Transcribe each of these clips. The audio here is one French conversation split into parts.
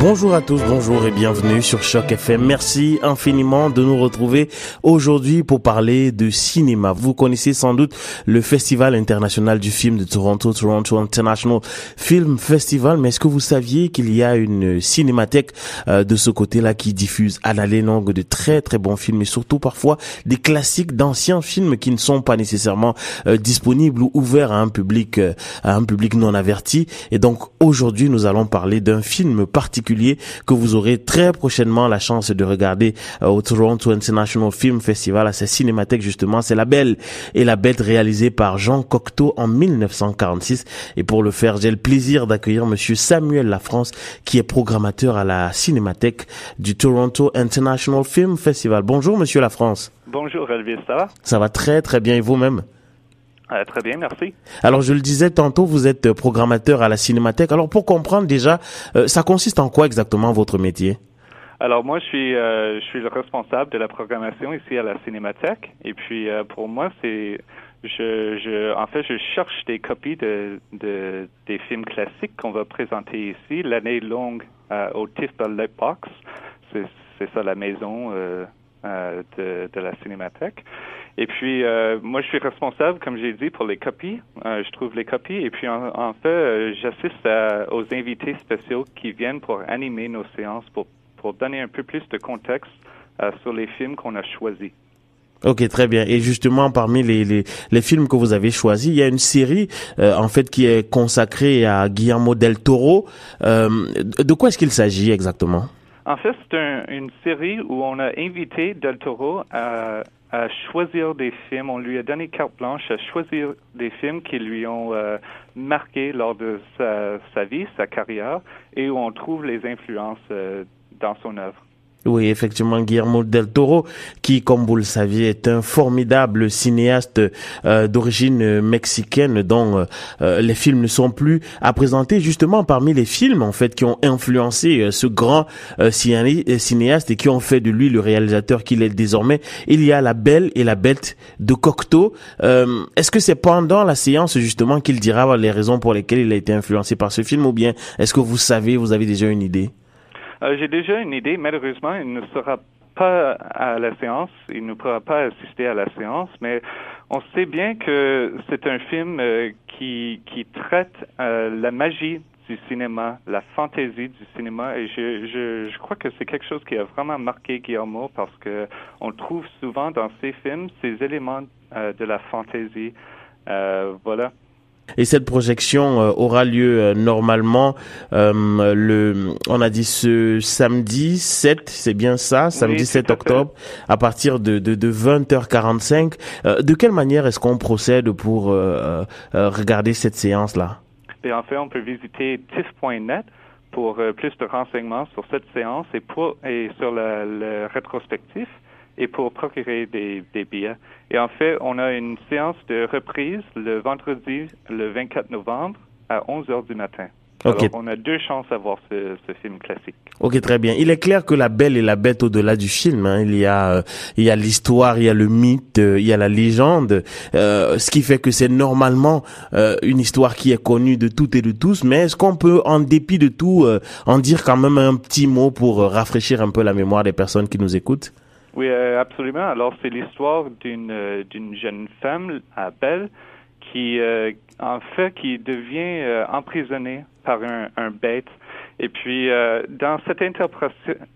Bonjour à tous, bonjour et bienvenue sur Choc FM. Merci infiniment de nous retrouver aujourd'hui pour parler de cinéma. Vous connaissez sans doute le Festival international du film de Toronto, Toronto International Film Festival, mais est-ce que vous saviez qu'il y a une cinémathèque euh, de ce côté-là qui diffuse à la longue de très très bons films et surtout parfois des classiques d'anciens films qui ne sont pas nécessairement euh, disponibles ou ouverts à un public euh, à un public non averti. Et donc aujourd'hui, nous allons parler d'un film particulier que vous aurez très prochainement la chance de regarder euh, au Toronto International Film Festival à sa cinémathèque justement. C'est La Belle et la Bête réalisée par Jean Cocteau en 1946. Et pour le faire, j'ai le plaisir d'accueillir monsieur Samuel Lafrance qui est programmateur à la cinémathèque du Toronto International Film Festival. Bonjour monsieur Lafrance. Bonjour Elvis, ça va? Ça va très très bien et vous-même? Euh, très bien, merci. Alors je le disais tantôt, vous êtes programmateur à la Cinémathèque. Alors pour comprendre déjà, euh, ça consiste en quoi exactement votre métier? Alors moi, je suis euh, je suis le responsable de la programmation ici à la Cinémathèque. Et puis pour moi, c'est je, je en fait je cherche des copies de, de des films classiques qu'on va présenter ici l'année longue au Tifbel Lightbox. C'est c'est ça la maison de, de la Cinémathèque. Et puis, euh, moi, je suis responsable, comme j'ai dit, pour les copies. Euh, je trouve les copies. Et puis, en, fait, euh, j'assiste aux invités spéciaux qui viennent pour animer nos séances, pour, pour donner un peu plus de contexte sur les films qu'on a choisis. Ok, très bien. Et justement, parmi les, les, films que vous avez choisis, il y a une série, en fait, qui est consacrée à Guillermo del Toro. de quoi est-ce qu'il s'agit exactement? En fait, c'est une série où on a invité del Toro à à choisir des films. On lui a donné carte blanche à choisir des films qui lui ont euh, marqué lors de sa, sa, vie, sa carrière, et où on trouve les influences euh, dans son œuvre. Oui, effectivement, Guillermo del Toro, qui, comme vous le saviez, est un formidable cinéaste euh, d'origine mexicaine, dont euh, les films ne sont plus à présenter. Justement, parmi les films, en fait, qui ont influencé euh, ce grand cinéaste et qui ont fait de lui le réalisateur qu'il est désormais, il y a La Belle et la Bête de Cocteau. est-ce que c'est pendant la séance, justement, qu'il dira les raisons pour lesquelles il a été influencé par ce film, ou bien est-ce que vous savez, vous avez déjà une idée? euh, j'ai déjà une idée. Malheureusement, il ne sera pas à la séance, il ne pourra pas assister à la séance, mais on sait bien que c'est un film euh, qui, qui traite euh, la magie du cinéma, la fantaisie du cinéma, et je, je, je crois que c'est quelque chose qui a vraiment marqué Guillermo parce que on trouve souvent dans ses films ces éléments de la fantaisie. voilà. Et cette projection euh, aura lieu euh, normalement euh, le, on a dit ce samedi 7, c'est bien ça, samedi 7 octobre, à partir de, de, de 20h45. de quelle manière est-ce qu'on procède pour regarder cette séance-là? Et En fait, on peut visiter tif.net pour plus de renseignements sur cette séance et, pour, et sur le, le rétrospectif et pour procurer des, des, billets. Et en fait, on a une séance de reprise le vendredi, le 24 novembre, à 11 heures du matin. Alors, on a deux chances à voir ce, ce, film classique. Ok, très bien. Il est clair que la Belle et la Bête au-delà du film, hein, il y a, euh, il y a l'histoire, il y a le mythe, euh, il y a la légende, euh, ce qui fait que c'est normalement une histoire qui est connue de toutes et de tous. Mais est-ce qu'on peut, en dépit de tout, en dire quand même un petit mot pour rafraîchir un peu la mémoire des personnes qui nous écoutent? Oui, euh, absolument. Alors, c'est l'histoire d'une euh, d'une jeune femme, Belle, qui, euh, en fait, qui devient emprisonnée par un, un, bête. Et puis, dans cette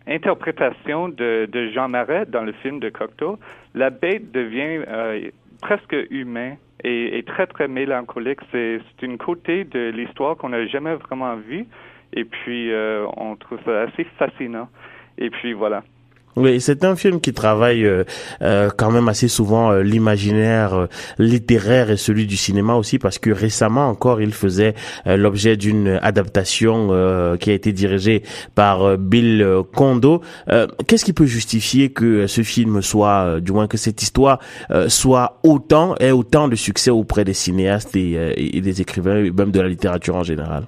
interprétation de, de, Jean Marais dans le film de Cocteau, la bête devient presque humain et, et, très, très mélancolique. C'est une côté de l'histoire qu'on n'a jamais vraiment vue. Et puis, on trouve ça assez fascinant. Et puis, voilà. Oui, c'est un film qui travaille euh, euh, quand même assez souvent euh, l'imaginaire littéraire et celui du cinéma aussi, parce que récemment encore, il faisait l'objet d'une adaptation qui a été dirigée par Bill Kondo. Qu'est-ce qui peut justifier que ce film soit, du moins que cette histoire soit autant et autant de succès auprès des cinéastes et des écrivains, même de la littérature en général?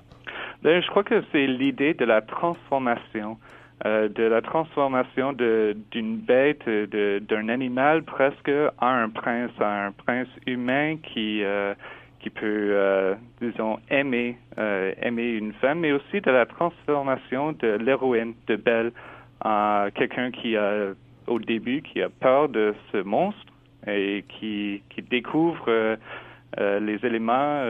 Ben, Je crois que c'est l'idée de la transformation euh, de la transformation d'une bête, d'un animal presque à un prince, à un prince humain qui euh, qui peut, euh, disons, aimer aimer une femme, mais aussi de la transformation de l'héroïne de Belle à quelqu'un qui a au début qui a peur de ce monstre et qui qui découvre les éléments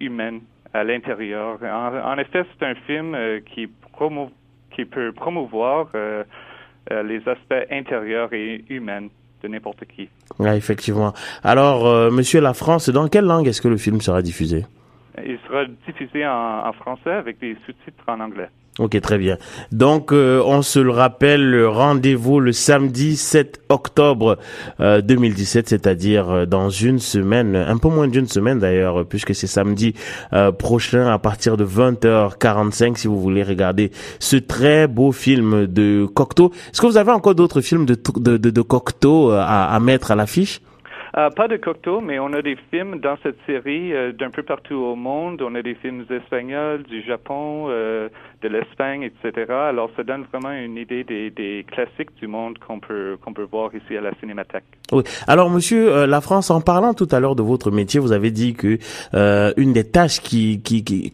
humains à l'intérieur. En, en, effet, c'est un film qui promeut qui peut promouvoir euh, euh, les aspects intérieurs et humains de n'importe qui. Oui, effectivement. Alors, euh, Monsieur La France, dans quelle langue est-ce que le film sera diffusé? Il sera diffusé en français avec des sous-titres en anglais. Ok, très bien. Donc, euh, on se le rappelle, rendez-vous le samedi 7 octobre 2017, euh, c'est-à-dire euh, dans une semaine, un peu moins d'une semaine d'ailleurs, puisque c'est samedi prochain à partir de 20h45, si vous voulez regarder ce très beau film de Cocteau. Est-ce que vous avez encore d'autres films de, de, de, de Cocteau à, à mettre à l'affiche? Euh, pas de Cocteau, mais on a des films dans cette série euh, d'un peu partout au monde. On a des films espagnols, du Japon, euh, de l'Espagne, etc. Alors, ça donne vraiment une idée des, des classiques du monde qu'on peut qu'on peut voir ici à la Cinémathèque. Alors, Monsieur La France, en parlant tout à l'heure de votre métier, vous avez dit que une des tâches qui,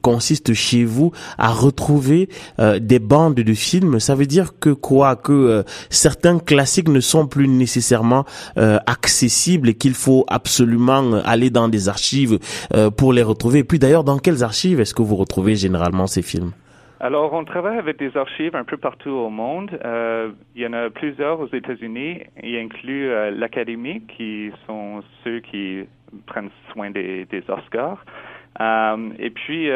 consiste chez vous à retrouver des bandes de films, ça veut dire que quoi? Que certains classiques ne sont plus nécessairement accessibles et qu'ils il faut absolument aller dans des archives euh, pour les retrouver. Et puis d'ailleurs, dans quelles archives est-ce que vous retrouvez généralement ces films? Alors, on travaille avec des archives un peu partout au monde. Euh, il y en a plusieurs aux États-Unis. Il inclut euh, l'Académie, qui sont ceux qui prennent soin des, des Oscars. et puis,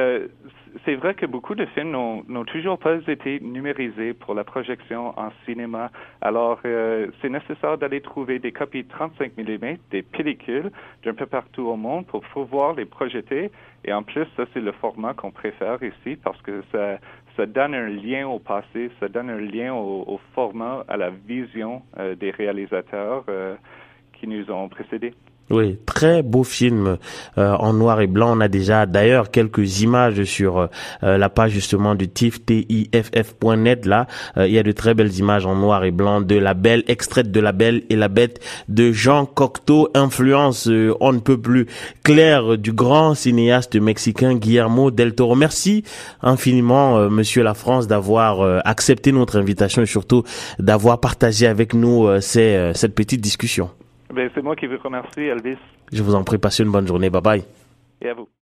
c'est vrai que beaucoup de films n'ont toujours pas été numérisés pour la projection en cinéma. Alors, euh, c'est nécessaire d'aller trouver des copies 35 mm, des pellicules d'un peu partout au monde pour pouvoir les projeter. Et en plus, ça, c'est le format qu'on préfère ici parce que ça, ça donne un lien au passé, ça donne un lien au, format, à la vision euh, des réalisateurs euh, qui nous ont précédés. Oui, très beau film euh, en noir et blanc. On a déjà d'ailleurs quelques images sur euh, la page justement du TIFF, TIFF.net. Là, euh, il y a de très belles images en noir et blanc de La Belle, extraite de La Belle et la Bête de Jean Cocteau, influence on ne peut plus claire du grand cinéaste mexicain Guillermo del Toro. Merci infiniment, Monsieur La France, d'avoir accepté notre invitation et surtout d'avoir partagé avec nous cette petite discussion. Ben, c'est moi qui vous remercie, Elvis. Je vous en prie, passez une bonne journée. Bye bye. Et à vous.